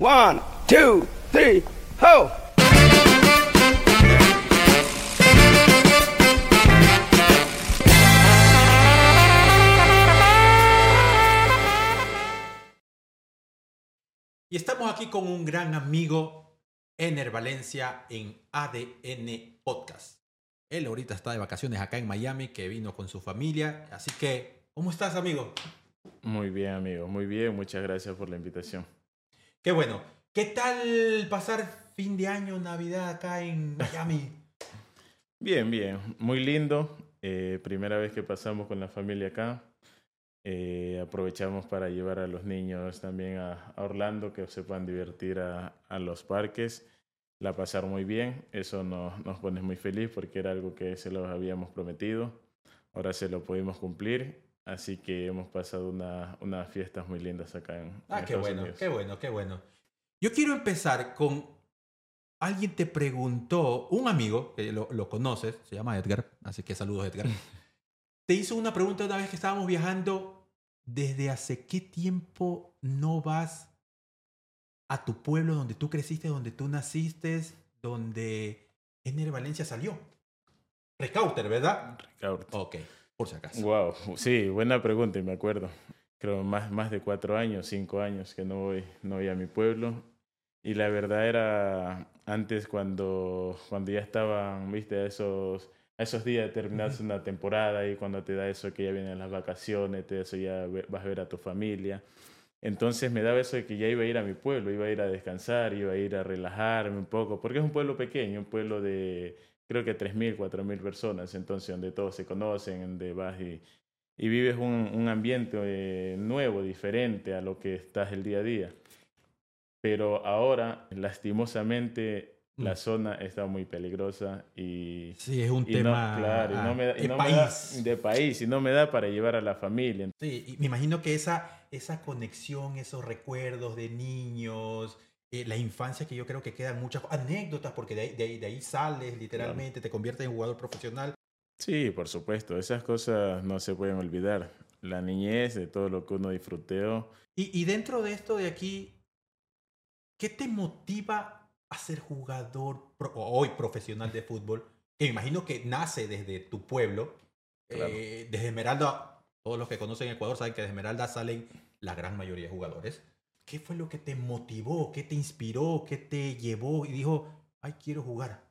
One, two, three, ho! Y estamos aquí con un gran amigo, Ener Valencia, en ADN Podcast. Él ahorita está de vacaciones acá en Miami, que vino con su familia. Así que, ¿cómo estás, amigo? Muy bien, amigo, muy bien. Muchas gracias por la invitación. Qué bueno. ¿Qué tal pasar fin de año, Navidad acá en Miami? Bien, bien. Muy lindo. Eh, primera vez que pasamos con la familia acá. Eh, aprovechamos para llevar a los niños también a, Orlando, que se puedan divertir a, a, los parques, la pasar muy bien. Eso nos, nos pone muy feliz porque era algo que se los habíamos prometido. Ahora se lo pudimos cumplir. Así que hemos pasado una, unas fiestas muy lindas acá en, Ah, en qué bueno, Unidos. qué bueno, qué bueno. Yo quiero empezar con. Alguien te preguntó, un amigo, que lo, lo conoces, se llama Edgar, así que saludos, Edgar. te hizo una pregunta una vez que estábamos viajando. ¿Desde hace qué tiempo no vas a tu pueblo donde tú creciste, donde tú naciste, donde Ener Valencia salió? Recauter, ¿verdad? Ricardo. Ok, por si acaso. Wow, sí, buena pregunta y me acuerdo. Creo más, más de cuatro años, cinco años que no voy, no voy a mi pueblo. Y la verdad era antes cuando, cuando ya estaban, viste, a esos, a esos días de terminarse una temporada y cuando te da eso que ya vienen las vacaciones, te da eso ya vas a ver a tu familia. Entonces me daba eso de que ya iba a ir a mi pueblo, iba a ir a descansar, iba a ir a relajarme un poco, porque es un pueblo pequeño, un pueblo de creo que 3.000, 4.000 personas, entonces donde todos se conocen, donde vas y, y vives un, un ambiente eh, nuevo, diferente a lo que estás el día a día. Pero ahora, lastimosamente, la Mm. zona está muy peligrosa y, Sí, es un y no, tema claro, y ah, no me da- y de no me da- país. de país y no me da para llevar a la familia. Sí, y me imagino que esa, esa conexión, esos recuerdos de niños, eh, la infancia que yo creo que quedan muchas anécdotas, porque de ahí, de ahí, de ahí sales literalmente, te conviertes en jugador profesional. Sí, por supuesto, esas cosas no se pueden olvidar. La niñez, de todo lo que uno disfrutó. Y, y dentro de esto de aquí, ¿qué te motiva a ser jugador pro- hoy profesional de fútbol? Que me imagino que nace desde tu pueblo, Claro. eh, desde Esmeralda. Todos los que conocen Ecuador saben que de Esmeralda salen la gran mayoría de jugadores. ¿Qué fue lo que te motivó? ¿Qué te inspiró? ¿Qué te llevó? Y dijo, ay, quiero jugar.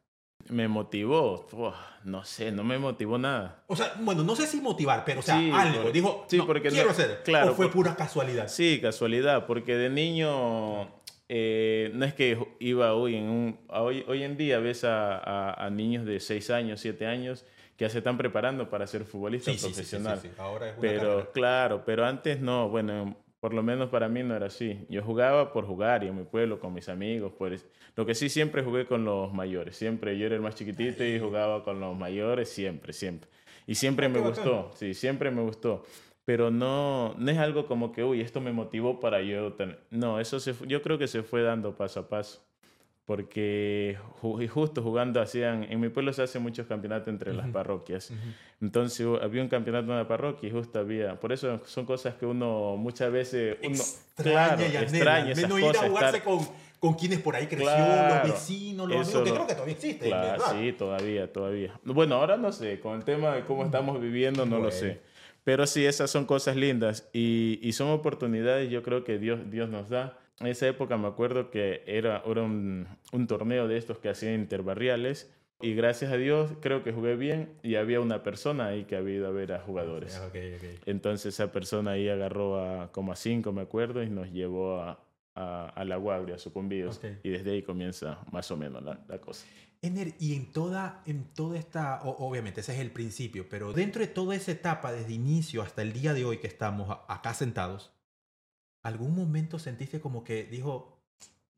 Me motivó, Uf, no sé, no me motivó nada. O sea, bueno, no sé si motivar, pero o sea, Sí, algo. por- dijo, sí, "No, porque no- quiero hacer. claro, o fue por- pura casualidad. Sí, casualidad, porque de niño eh, no es que iba hoy en un... Hoy, hoy en día ves a, a- a niños de 6 años, 7 años que ya se están preparando para ser futbolista Sí, sí, sí, sí. Ahora es una Pero carrera. claro, pero antes no, bueno, por lo menos para mí no era así. Yo jugaba por jugar y en mi pueblo con mis amigos, pues lo que sí siempre jugué con los mayores, siempre yo era el más chiquitito y jugaba con los mayores siempre, siempre. Y siempre me gustó, sí, siempre me gustó. Pero no, no es algo como que, uy, esto me motivó para yo tener... No, eso se, yo creo que se fue dando paso a paso. Porque justo jugando hacían, en mi pueblo se hacen muchos campeonatos entre las Ujú. parroquias. Ujú. Entonces hu- había un campeonato en una parroquia y justo había. Por eso son cosas que uno muchas veces. Uno, extraña claro, y extraña esas menos ir a cosas. jugarse estar- con, con quienes por ahí creció, Claro, los vecinos, los amigos, que creo que todavía existen, Claro, sí, todavía, todavía. Bueno, ahora no sé, con el tema de cómo estamos viviendo, no lo Bueno. sé. Pero sí, esas son cosas lindas y, y son oportunidades, yo creo que Dios, Dios nos da. En esa época me acuerdo que era, era un, un torneo de estos que hacían interbarriales y gracias a Dios creo que jugué bien y había una persona ahí que había ido a ver a jugadores. Ah. Entonces esa persona ahí agarró a como a cinco, me acuerdo, y nos llevó a, a, a la guardia, sucumbidos. Ok. Y desde ahí comienza más o menos la, la cosa. Ener, y en toda, en toda esta, obviamente ese es el principio, pero dentro de toda esa etapa, desde inicio hasta el día de hoy que estamos a- acá sentados, ¿algún momento sentiste como que dijo,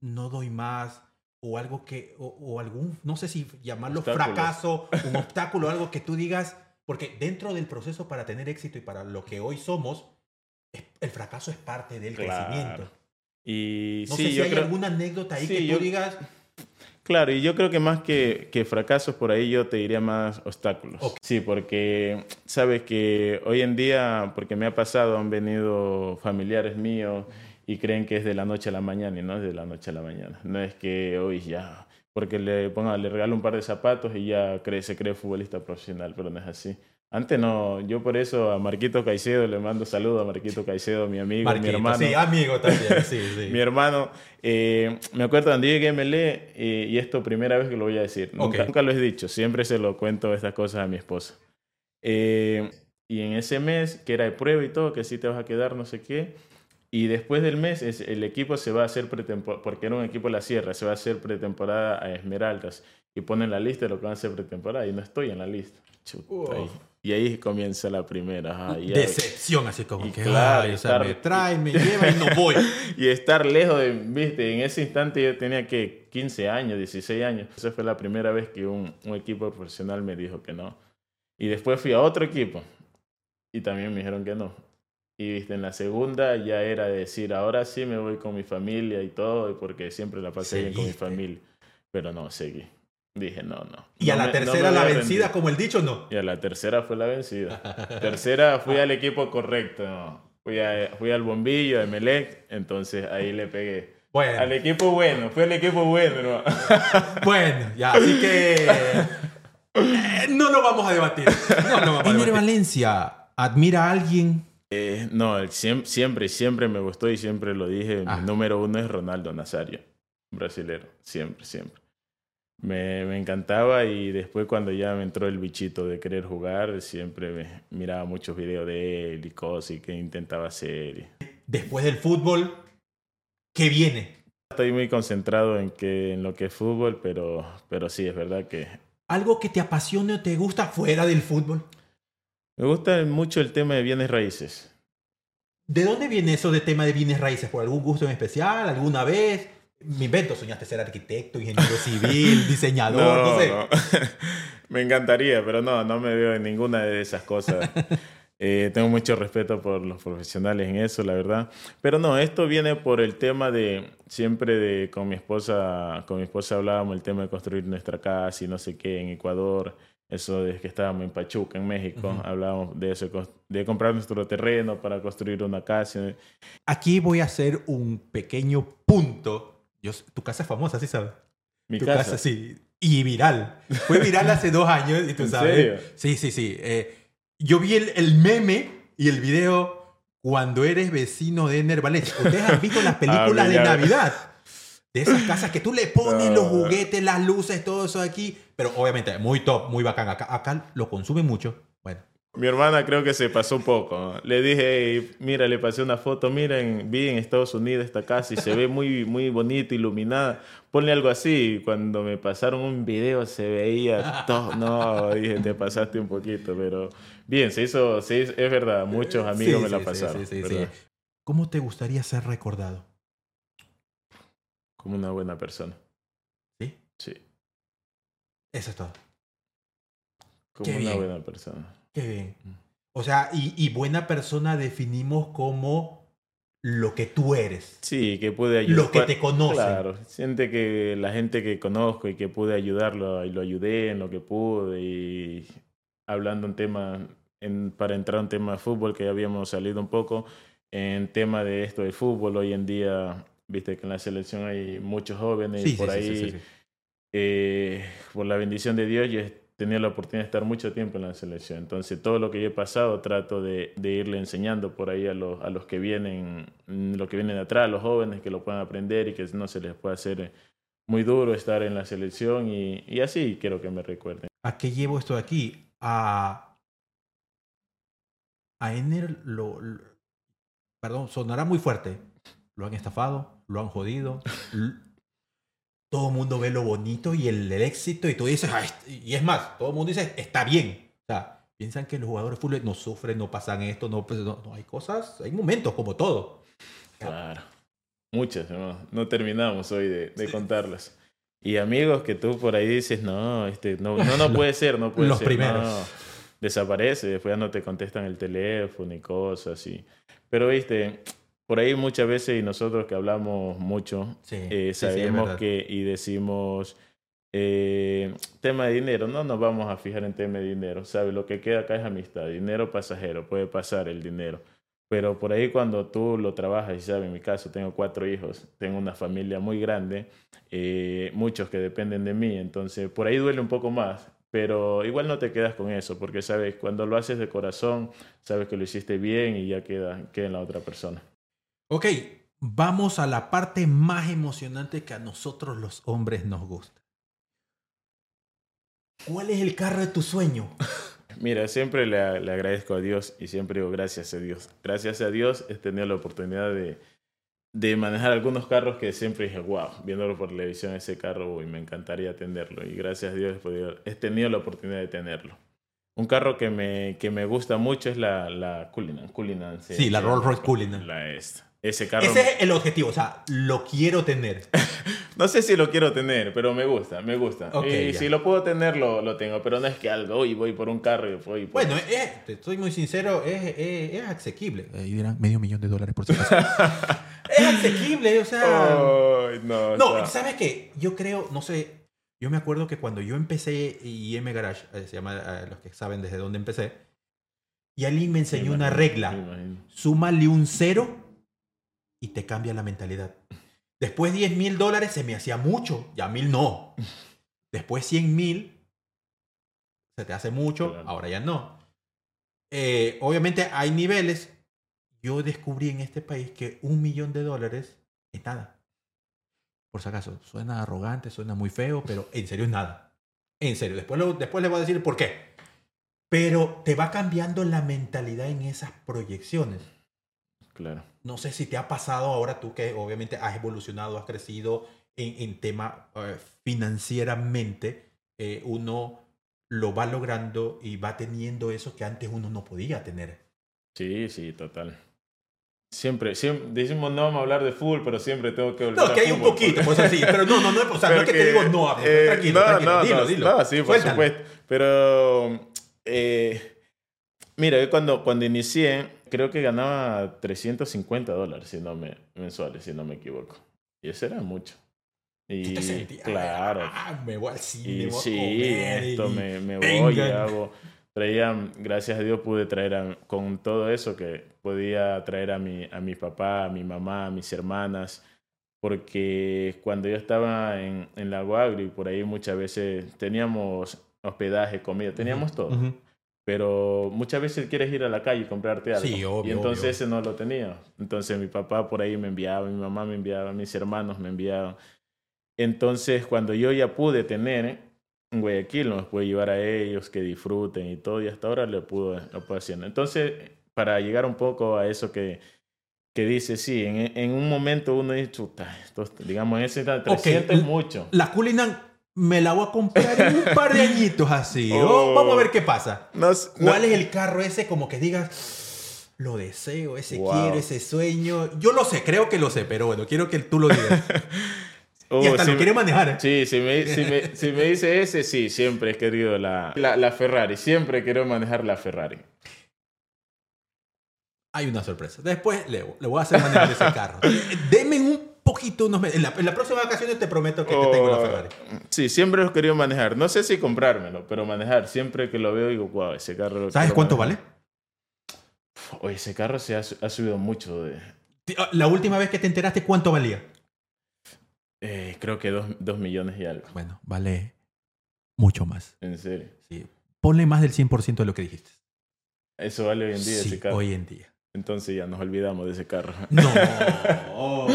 no doy más? O algo que, o, o algún, no sé si llamarlo Obstáculo. fracaso, un obstáculo, algo que tú digas, porque dentro del proceso para tener éxito y para lo que hoy somos, el fracaso es parte del Claro. crecimiento. Y No sí, sé si yo hay creo, alguna anécdota ahí Sí, que tú yo- digas, claro, y yo creo que más que, que fracasos por ahí yo te diría más obstáculos. Sí, porque sabes que hoy en día, porque me ha pasado, han venido familiares míos y creen que es de la noche a la mañana y no es de la noche a la mañana. No es que hoy ya, porque le, ponga, le regalo un par de zapatos y ya cree, se cree futbolista profesional, pero no es así. Antes no, yo por eso a Marquito Caicedo le mando saludos a Marquito Caicedo, mi amigo, mi hermano. Sí, amigo también, sí, sí. mi hermano. Eh, me acuerdo cuando llegué a MLE, eh, y esto primera vez que lo voy a decir. Nunca, nunca, lo he dicho, siempre se lo cuento estas cosas a mi esposa. Eh, y en ese mes, que era de prueba y todo, que sí te vas a quedar, no sé qué. Y después del mes, es, el equipo se va a hacer pretemporada, porque era un equipo de la Sierra, se va a hacer pretemporada a Esmeraldas. Y ponen la lista de lo que van a hacer pretemporada, y no estoy en la lista. Chuta, y ahí comienza la primera. Decepción, así como que claro, me trae, me lleva y no voy. y estar lejos de, viste, en ese instante yo tenía que 15 años, 16 años. Esa fue la primera vez que un, un equipo profesional me dijo que no. Y después fui a otro equipo y también me dijeron que no. Y viste, en la segunda ya era decir, ahora sí me voy con mi familia y todo, porque siempre la pasé bien con mi familia. Pero no, seguí. Dije, no, no. ¿Y a la tercera la vencida, como el dicho, no? Y a la tercera fue la vencida. tercera fui al equipo correcto. Fui, a, fui al bombillo de Melec, entonces ahí le pegué. Bueno. Al equipo bueno, fue el equipo bueno. ¿no? bueno, ya, así que eh, no lo vamos a debatir. No, no vamos Valencia admira a alguien? Eh, no, siempre, siempre me gustó y siempre lo dije. Mi ah. número uno es Ronaldo Nazario, brasilero. Siempre, siempre me, me, encantaba y después cuando ya me entró el bichito de querer jugar, siempre me miraba muchos videos de él y cosas y que intentaba hacer. Después del fútbol, ¿qué viene? Estoy muy concentrado en, que, en lo que es fútbol, pero, pero sí, es verdad que... ¿Algo que te apasione o te gusta fuera del fútbol? Me gusta mucho el tema de bienes raíces. ¿De dónde viene eso de tema de bienes raíces? ¿Por algún gusto en especial? ¿Alguna vez? Me invento, soñaste ser arquitecto, ingeniero civil, diseñador, no, sé. me encantaría, pero no, no me veo en ninguna de esas cosas. Eh, tengo mucho respeto por los profesionales en eso, la verdad. Pero no, esto viene por el tema de siempre de con mi esposa, con mi esposa hablábamos el tema de construir nuestra casa y no sé qué en Ecuador. Eso de que estábamos en Pachuca, en México, hablábamos de eso, de comprar nuestro terreno para construir una casa. Aquí voy a hacer un pequeño punto yo, tu casa es famosa, ¿sí sabes? Mi tu casa. sí. Y viral. Fue viral hace dos años y tú sabes. Sí, sí, sí. Eh, yo vi el, el, meme y el video cuando eres vecino de Ener Valencia. Ustedes han visto las películas ah, de Navidad. De esas casas que tú le pones los juguetes, las luces, todo eso aquí. Pero obviamente, muy top, muy bacán. Acá, acá lo consumen mucho. Bueno, mi hermana creo que se pasó un poco. Le dije, mira, le pasé una foto, miren, vi en Estados Unidos esta casa y se ve muy, muy bonita, iluminada. Ponle algo así. Cuando me pasaron un video se veía todo. No, dije, te pasaste un poquito, pero bien, se hizo, se es verdad, muchos amigos me la pasaron. Sí, ¿Cómo te gustaría ser recordado? Como una buena persona. ¿Sí? Sí. Eso es todo. Como una buena persona. Qué bien. O sea, y, buena persona definimos como lo que tú eres. Sí, que puede ayudar. Lo que te conoce. Claro, siente que la gente que conozco y que pude ayudarlo y lo ayudé en lo que pude y hablando en tema, en, para entrar en tema de fútbol que ya habíamos salido un poco, en tema de esto de fútbol, hoy en día, viste que en la selección hay muchos jóvenes y por ahí, eh, por la bendición de Dios, yo tenía la oportunidad de estar mucho tiempo en la selección. Entonces, todo lo que yo he pasado trato de, irle enseñando por ahí a los, a los que vienen, mm, lo que vienen de atrás, a los jóvenes que lo puedan aprender y que no se les pueda hacer muy duro estar en la selección y, y así quiero que me recuerden. ¿A qué llevo esto de aquí? A, a Ener lo, perdón, sonará muy fuerte. Lo han estafado, lo han jodido, todo el mundo ve lo bonito y el, éxito y tú dices, y es más, todo el mundo dice, está bien. O sea, piensan que los jugadores de fútbol no sufren, no pasan esto, no, pues, no, hay cosas, hay momentos como todo. Claro, muchas, no, no terminamos hoy de, de contarlas. Y amigos que tú por ahí dices, no, este, no, no, no puede ser, no puede Los ser. Los primeros. desaparece, después ya no te contestan el teléfono y cosas así. Pero viste, por ahí muchas veces y nosotros que hablamos mucho, eh, sabemos que y decimos eh, tema de dinero, no nos vamos a fijar en tema de dinero, ¿sabe? Lo que queda acá es amistad, dinero pasajero, puede pasar el dinero. Pero por ahí cuando tú lo trabajas, y sabes, en mi caso tengo cuatro hijos, tengo una familia muy grande, eh, muchos que dependen de mí, entonces por ahí duele un poco más, pero igual no te quedas con eso, porque sabes, cuando lo haces de corazón, sabes que lo hiciste bien y ya queda, queda en la otra persona. Ok, vamos a la parte más emocionante que a nosotros los hombres nos gusta. ¿Cuál es el carro de tu sueño? Mira, siempre le, le, agradezco a Dios y siempre digo gracias a Dios. Gracias a Dios he tenido la oportunidad de, de manejar algunos carros que siempre dije, wow, viéndolo por televisión ese carro, y me encantaría tenerlo. Y gracias a Dios he, podido, he tenido la oportunidad de tenerlo. Un carro que me, que me gusta mucho es la, la Cullinan. Cullinan sí, sí, la Rolls Royce Cullinan. La esta. Ese carro. Ese es el objetivo, o sea, lo quiero tener. no sé si lo quiero tener, pero me gusta, me gusta. y si lo puedo tener, lo, lo, tengo, pero no es que algo, hoy voy por un carro y voy por... Bueno, es, te estoy muy sincero, es, es, es asequible. Ahí dirán medio millón de dólares por si es asequible, o sea... no, no ¿sabes qué? Yo creo, no sé, yo me acuerdo que cuando yo empecé IM Garage, eh, se llama, eh, los que saben desde dónde empecé, y Ali me enseñó una regla. Súmale un cero y te cambia la mentalidad. Después 10 mil dólares se me hacía mucho, ya mil no. Después 100 mil se te hace mucho, ahora ya no. Eh, obviamente hay niveles. Yo descubrí en este país que un millón de dólares es nada. Por si acaso, suena arrogante, suena muy feo, pero en serio es nada. En serio, después, después les voy a decir por qué. Pero te va cambiando la mentalidad en esas proyecciones. Claro. No sé si te ha pasado ahora tú que obviamente has evolucionado, has crecido en, en tema eh, financieramente, eh, uno lo va logrando y va teniendo eso que antes uno no podía tener. Sí, sí, total. Siempre, siempre, decimos no vamos a hablar de fútbol, pero siempre tengo que volver No, que hay un poquito, pues así, pero no, no, no, o sea, no es que, te digo no, eh, tranquilo, no, tranquilo, no, dilo, no, dilo. No, sí, por supuesto, pero eh, mira, cuando, cuando inicié, creo que ganaba 350 dólares si no me, mensuales, si no me equivoco. Y eso era mucho. Y claro. Ah, me voy al cine, y, sí, esto me, me voy y hago. Traía, gracias a Dios pude traer con todo eso que podía traer a mi, a mi papá, a mi mamá, a mis hermanas, porque cuando yo estaba en, en la Guagri, por ahí muchas veces teníamos hospedaje, comida, teníamos todo pero muchas veces quieres ir a la calle y comprarte algo. Sí, obvio, y entonces ese no lo tenía. Entonces mi papá por ahí me enviaba, mi mamá me enviaba, mis hermanos me enviaban. Entonces cuando yo ya pude tener en Guayaquil, nos pude llevar a ellos, que disfruten y todo, y hasta ahora lo puedo, lo puedo haciendo. Entonces, para llegar un poco a eso que, que dice, sí, en, en un momento uno dice, chuta, digamos, ese 300 es mucho. La Culinan me la voy a comprar en un par de añitos así. Oh, vamos a ver qué pasa. ¿Cuál es el carro ese como que digas, lo deseo, ese quiero, ese sueño? Yo lo sé, creo que lo sé, pero bueno, quiero que tú lo digas. y hasta lo quiere manejar. Sí, si me, si, me, si me, dice ese, sí, siempre he querido la, la, la Ferrari. Siempre quiero manejar la Ferrari. Hay una sorpresa. Después le, le voy a hacer manejar ese carro. Deme un poquito unos meses. En la, en la próxima vacaciones te prometo que te tengo la oh, Ferrari. Sí, siempre he querido manejar. No sé si comprármelo, pero manejar. Siempre que lo veo digo, wow, ese carro... ¿Sabes cuánto vale? Oye, ese carro se ha, ha, subido mucho de... Ah, la última vez que te enteraste, ¿cuánto valía? Eh, creo que dos, dos, millones y algo. Bueno, vale mucho más. ¿En serio? Sí. Ponle más del 100% de lo que dijiste. Eso vale hoy en día ese carro. hoy en día. Entonces ya nos olvidamos de ese carro. No.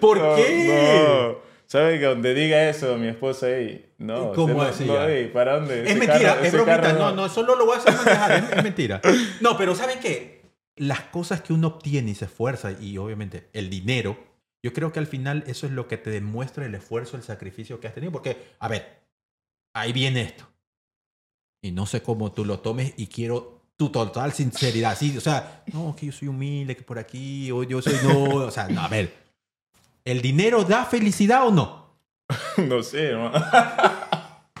¿Por qué? No. ¿Sabe que donde diga eso mi esposa ahí? No. ¿Cómo así? No, ¿Para dónde? Es mentira, es bromita. No, no, solo lo voy a hacer manejar. es, mentira. No, pero ¿saben qué? Las cosas que uno obtiene y se esfuerza, y obviamente el dinero, yo creo que al final eso es lo que te demuestra el esfuerzo, el sacrificio que has tenido. Porque, a ver, ahí viene esto. Y no sé cómo tú lo tomes y quiero tu total sinceridad. Sí, o sea, no, que yo soy humilde, que por aquí, o yo soy no. O sea, no, a ver. ¿El dinero da felicidad o no? no sé, ¿no?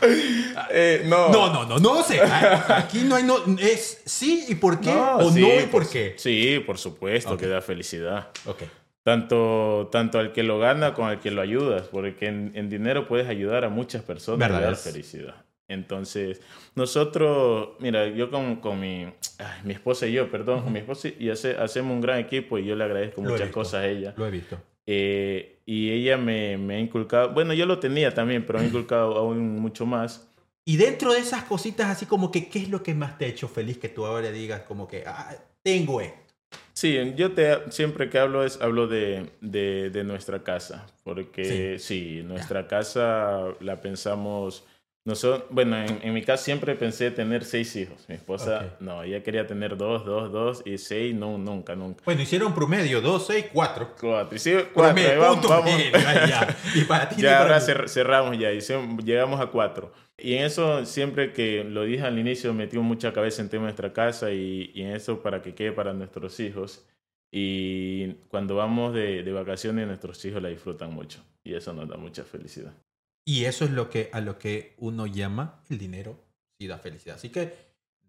eh, no. No, no, no, no sé. Aquí no hay no. Es sí y por qué no, o sí, no y por, qué. Sí, por supuesto okay. que da felicidad. Ok. Tanto, tanto al que lo gana como al que lo ayudas, porque en, en dinero puedes ayudar a muchas personas y dar felicidad. Entonces, nosotros, mira, yo con, con mi, ay, mi esposa y yo, perdón, con mi esposa y hace, hacemos un gran equipo y yo le agradezco Lo muchas visto. cosas a ella. Lo he visto. Eh, y ella me, me ha inculcado, bueno, yo lo tenía también, pero me ha inculcado aún mucho más. Y dentro de esas cositas, así como que, ¿qué es lo que más te ha hecho feliz que tú ahora digas como que, ah, tengo esto? Sí, yo te, siempre que hablo es hablo de, de, de nuestra casa, porque sí, nuestra casa la pensamos, nosotros, bueno, en, en mi casa siempre pensé tener seis hijos, mi esposa no, ella quería tener dos, dos, dos y seis, no, nunca, nunca. Bueno, hicieron promedio, 2, 6, 4. Cuatro, y sí, cuatro, ahí Promedio, vamos, punto vamos. medio, ahí ya. Y para ti Ya ahora cer- cerramos ya, hicimos- llegamos a cuatro. Y en eso, siempre que lo dije al inicio, metimos mucha cabeza en tema de nuestra casa y, y en eso para que quede para nuestros hijos. Y cuando vamos de, de vacaciones, nuestros hijos la disfrutan mucho. Y eso nos da mucha felicidad. Y eso es lo que, a lo que uno llama el dinero sí da felicidad. Así que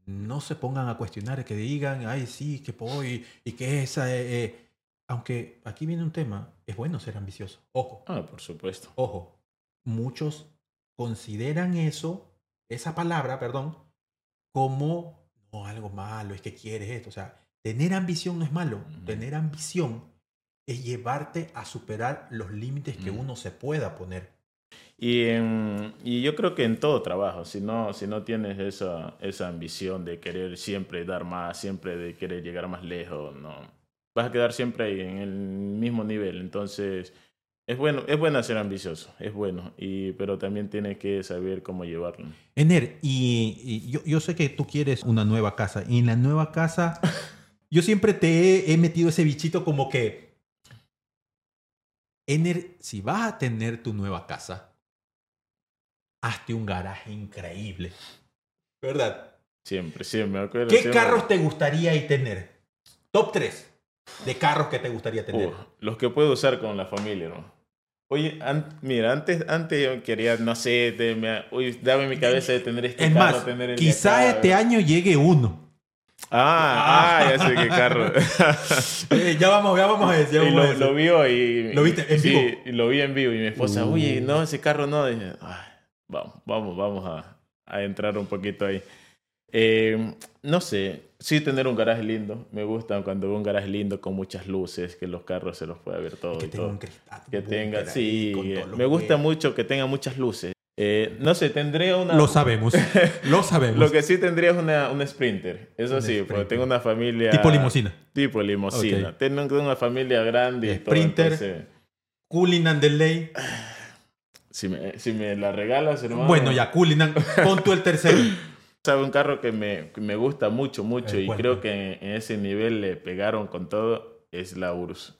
no se pongan a cuestionar, que digan, ay, sí, que voy y que esa... eh, eh". Aunque aquí viene un tema, es bueno ser ambicioso. Ojo, Ah, por supuesto. ojo. Muchos consideran eso, esa palabra, perdón, como no, algo malo, es que quieres esto. O sea, tener ambición no es malo. Tener ambición es llevarte a superar los límites que uno se pueda poner. Y, en- y yo creo que en todo trabajo, si no, si no tienes esa, esa ambición de querer siempre dar más, siempre de querer llegar más lejos, no, vas a quedar siempre ahí en el mismo nivel. Entonces, es bueno, es bueno ser ambicioso, es bueno, y, pero también tienes que saber cómo llevarlo. Ener, y, y yo, yo sé que tú quieres una nueva casa. Y en la nueva casa, yo siempre te he, he metido ese bichito como que, Ener, si vas a tener tu nueva casa, hazte un garaje increíble. ¿Verdad? Siempre, siempre. me acuerdo, ¿Qué siempre- carros te gustaría tener? Top 3 de carros que te gustaría tener. Uh, los que puedo usar con la familia, ¿no? Oye, an- mira, antes, antes yo quería, no sé, te- me- uy, dame mi cabeza de tener este es carro, más, tener el de quizá este año llegue uno. Ah, ah, ya sé qué carro. Eh, ya vamos, ya vamos a decir. y lo, lo vio y... ¿Lo viste en sí, vivo? y lo vi en vivo y mi esposa, Uh. uy, no, ese carro no. Dije, "Ay, vamos, vamos, vamos a, a entrar un poquito ahí. Eh, no sé, sí tener un garaje lindo. Me gusta cuando veo un garaje lindo con muchas luces, que los carros se los pueda ver todo que y tenga todo. un cristal. Que tenga, sí, me gusta huevos. mucho que tenga muchas luces. Eh, no sé, tendría una... Lo sabemos. Lo sabemos. Lo que sí tendría es una, una Sprinter. Eso Una sí, porque tengo una familia... Tipo limusina. Tipo limusina. Ok. Tengo una familia grande y todo, Sprinter. entonces, Cullinan del Ley. si, me, si me la regalas, hermano... Bueno, ya, Cullinan. Pon tú el tercero. Sabe, un carro que me, que me gusta mucho, mucho, Eh, y ¿cuál, creo que en, en ese nivel le pegaron con todo, es la Urus.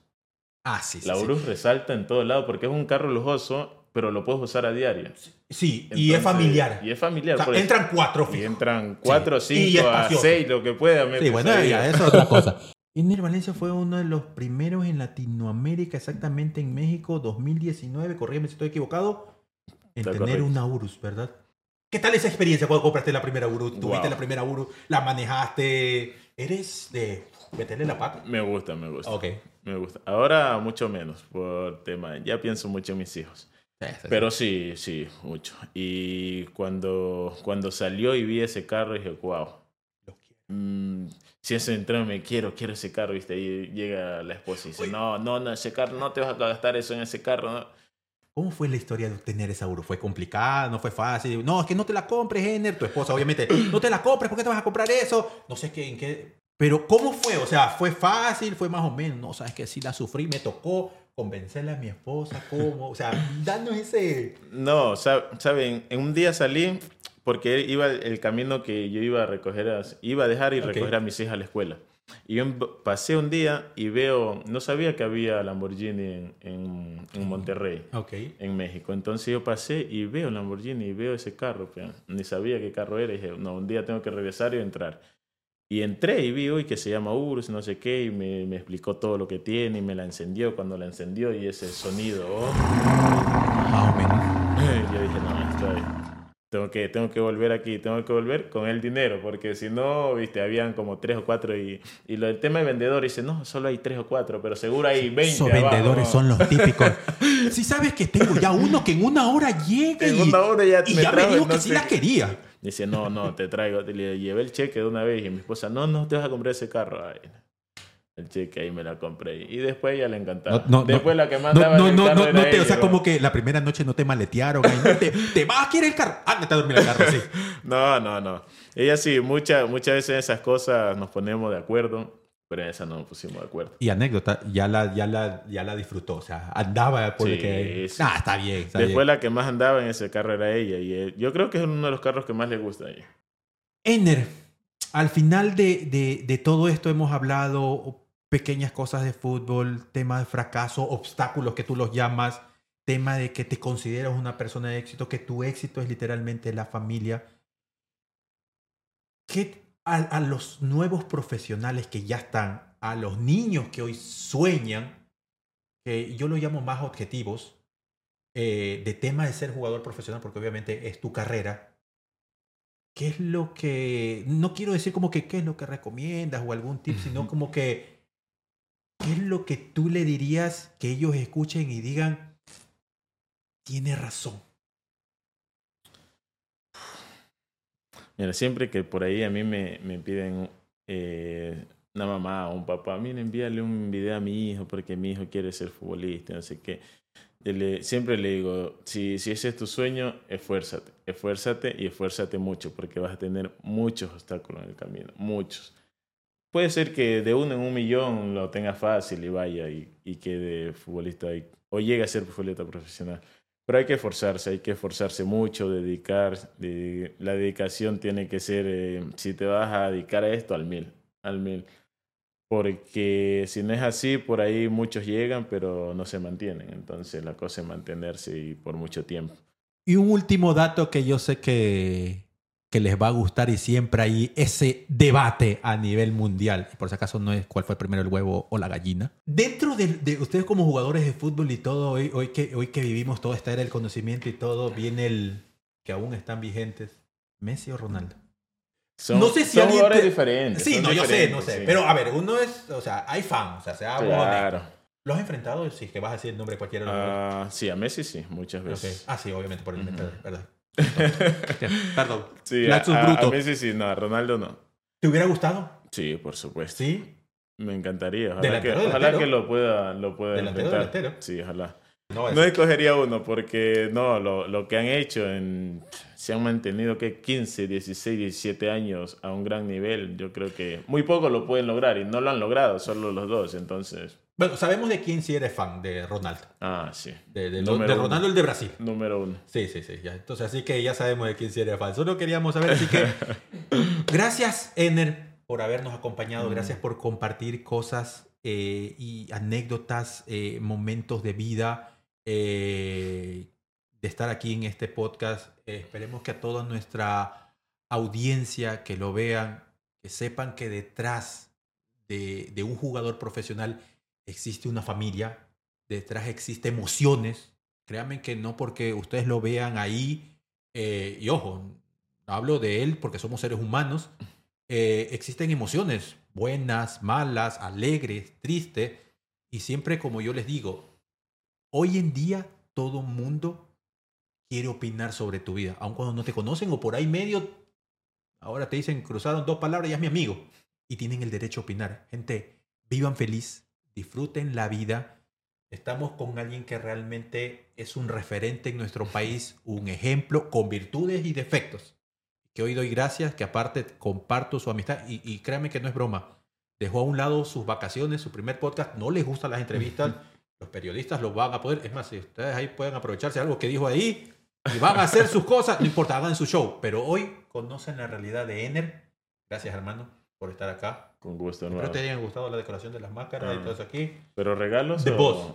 Ah, sí, sí. la sí. Urus resalta en todo lado porque es un carro lujoso, pero lo puedes usar a diario. Sí, y es Entonces, familiar. Y es familiar. O sea, entran cuatro Y fijos. entran 4, Sí, y 5, a. 6, lo que pueda. me Sí, bueno, ya, eso es otra cosa. Ener Valencia fue uno de los primeros en Latinoamérica, exactamente en México, 2019, corrígeme si estoy equivocado, en Está tener correcto. una Urus, ¿verdad? ¿Qué tal esa experiencia cuando compraste la primera Urus? Tuviste Wow. la primera Urus, la manejaste, eres de meterle la pata. Me gusta, me gusta. Ok. Me gusta. Ahora mucho menos por tema. Ya pienso mucho en mis hijos. Pero sí, sí, mucho. Y cuando, cuando salió y vi ese carro, dije, wow. Mm, si ese entró, me quiero, quiero ese carro, ¿viste? Y llega la esposa y dice, no, no, no, ese carro, no te vas a gastar eso en ese carro. ¿no?". ¿Cómo fue la historia de tener esa Urus? ¿Fue complicada? ¿No fue fácil? No, es que no te la compres, Ener. Tu esposa, obviamente, no te la compres, ¿por qué te vas a comprar eso? No sé qué, en qué. Pero, ¿cómo fue? O sea, ¿fue fácil? ¿Fue más o menos? No, sabes que sí la sufrí, me tocó convencerle a mi esposa, ¿cómo? O sea, danos ese. No, sab- saben, en un día salí porque iba el camino que yo iba a recoger, a- iba a dejar y Ok. recoger a mis hijas a la escuela. Y yo pasé un día y veo, no sabía que había Lamborghini en, en, en Monterrey, Ok. en México. Entonces yo pasé y veo Lamborghini y veo ese carro, pero ni sabía qué carro era. Y dije, no, un día tengo que regresar y entrar. Y entré y vi hoy que se llama Urus, no sé qué, y me, me explicó todo lo que tiene y me la encendió cuando la encendió y ese sonido. oh. Menos. yo dije, no, esto es, tengo que, tengo que volver aquí, tengo que volver con el dinero, porque si no, viste, habían como tres o cuatro y, y lo del tema de vendedor dice, no, solo hay tres o cuatro, pero seguro hay 20. Esos abajo, vendedores son los típicos. Si sabes que tengo ya uno que en una hora llega En y, una hora ya y me ya me trajo, dijo que no sí sé la quería. Dice, no, no, te traigo. Le llevé el cheque de una vez y mi esposa, no, no, te vas a comprar ese carro. Ay, el cheque ahí me la compré. Y después ya le encantaba. No, no, después no. la que mandaba no, no, no, no te, o sea, ¿no? como que la primera noche no te maletearon. no te, te vas a querer el carro. Ándate a dormir el carro, sí. No, no, no. Ella sí, muchas muchas veces esas cosas nos ponemos de acuerdo, pero en esa no nos pusimos de acuerdo. Y anécdota, ya la, ya la, ya la disfrutó. O sea, andaba porque. Sí, sí. Ah, está bien. Está Después bien. la que más andaba en ese carro era ella. Y eh, yo creo que es uno de los carros que más le gusta a ella. Ener, al final de, de, de todo esto hemos hablado pequeñas cosas de fútbol, tema de fracaso, obstáculos que tú los llamas, tema de que te consideras una persona de éxito, que tu éxito es literalmente la familia. ¿Qué a, a los nuevos profesionales que ya están, a los niños que hoy sueñan, que yo lo llamo más objetivos, eh, de tema de ser jugador profesional, porque obviamente es tu carrera, ¿qué es lo que, no quiero decir como que qué es lo que recomiendas o algún tip, sino como que, ¿qué es lo que tú le dirías que ellos escuchen y digan, tiene razón? Mira, siempre que por ahí a mí me, me piden eh, una mamá o un papá, mira, envíale un video a mi hijo porque mi hijo quiere ser futbolista, no sé qué. Le- siempre le digo, si, si ese es tu sueño, esfuérzate, esfuérzate y esfuérzate mucho porque vas a tener muchos obstáculos en el camino, muchos. Puede ser que de uno en un millón lo tenga fácil y vaya y, y quede futbolista y- o llegue a ser futbolista profesional. Pero hay que esforzarse, hay que esforzarse mucho, dedicar. de- la dedicación tiene que ser, eh, si te vas a dedicar a esto, al mil, al mil. Porque si no es así, por ahí muchos llegan, pero no se mantienen. Entonces la cosa es mantenerse y por mucho tiempo. Y un último dato que yo sé que, que les va a gustar y siempre hay ese debate a nivel mundial. Por si acaso no es cuál fue primero el huevo o la gallina. Dentro de, de ustedes como jugadores de fútbol y todo, hoy, hoy, que, hoy que vivimos toda esta era del conocimiento y todo, viene el que aún están vigentes, Messi o Ronaldo. Son, No sé si son alguien jugadores te- diferentes. Sí, son no, yo sé, no sé. sí. Pero a ver, uno es, o sea, hay fan, o sea, sea. Claro. ¿Los has enfrentado? Si es que vas a decir el nombre de cualquiera de los. Ah, sí, a Messi sí, muchas veces. Ah, sí, obviamente por el Ujú. inventador, ¿verdad? Perdón. Sí, a, Lapsus a- bruto. a Messi sí, no, a Ronaldo no. ¿Te hubiera gustado? Sí, por supuesto. Sí. Me encantaría. Ojalá, Delantero, que, ojalá delantero. que lo pueda, lo pueda Delantero, delantero. Sí, ojalá. No, No escogería uno porque no, lo, lo que han hecho en, se han mantenido que 15, 16, 17 años a un gran nivel, yo creo que muy poco lo pueden lograr y no lo han logrado, solo los dos, entonces, Bueno, sabemos de quién sí eres fan, de Ronaldo. ah, sí, De, de- de uno. Ronaldo el de Brasil. número uno. Sí, sí, sí. Ya. Entonces, así que ya sabemos de quién sí eres fan. Solo queríamos saber, así que gracias, Ener, por habernos acompañado. Mm. Gracias por compartir cosas eh, y anécdotas, eh, momentos de vida, eh, de estar aquí en este podcast. Esperemos que a toda nuestra audiencia que lo vean, que sepan que detrás de, de un jugador profesional existe una familia, detrás existe emociones. Créanme que no porque ustedes lo vean ahí, eh, y ojo, hablo de él porque somos seres humanos, eh, existen emociones buenas, malas, alegres, tristes, y siempre como yo les digo, hoy en día todo mundo quiere opinar sobre tu vida, aun cuando no te conocen o por ahí medio, ahora te dicen, cruzaron dos palabras, ya es mi amigo, y tienen el derecho a opinar. Gente, vivan feliz, disfruten la vida. Estamos con alguien que realmente es un referente en nuestro país, un ejemplo con virtudes y defectos. Que hoy doy gracias, que aparte comparto su amistad y, y créanme que no es broma. Dejó a un lado sus vacaciones, su primer podcast, no les gustan las entrevistas, los periodistas lo van a poder, es más, si ustedes ahí pueden aprovecharse algo que dijo ahí y van a hacer sus cosas, no importa, hagan su show, pero hoy conocen la realidad de Ener. Gracias hermano por estar acá. Con gusto, Espero hermano. te hayan gustado la decoración de las máscaras y Ah. todo eso aquí. ¿Pero regalos? O- Boss.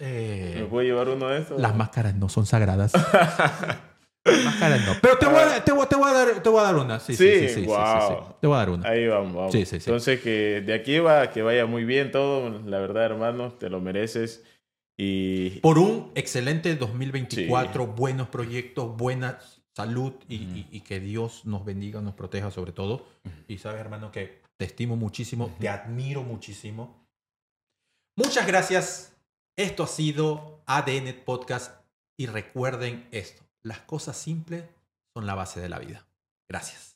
Eh, ¿Me puedo llevar uno de estos? las máscaras no son sagradas. Las máscaras no. Pero te voy, a, te, voy, te voy a dar, te voy a dar una. Sí, sí, Sí, sí, sí, sí, sí, wow. sí. Te voy a dar una. Ahí vamos, vamos. Sí, sí, sí. Entonces, que de aquí va, que vaya muy bien todo. La verdad, hermano, te lo mereces. Y Por un excelente 2024, buenos proyectos, buenas salud y, y- y que Dios nos bendiga, nos proteja sobre todo. Y sabes, hermano, que te estimo muchísimo, te admiro muchísimo. Muchas gracias. Esto ha sido ADN Podcast y recuerden esto, las cosas simples son la base de la vida. Gracias.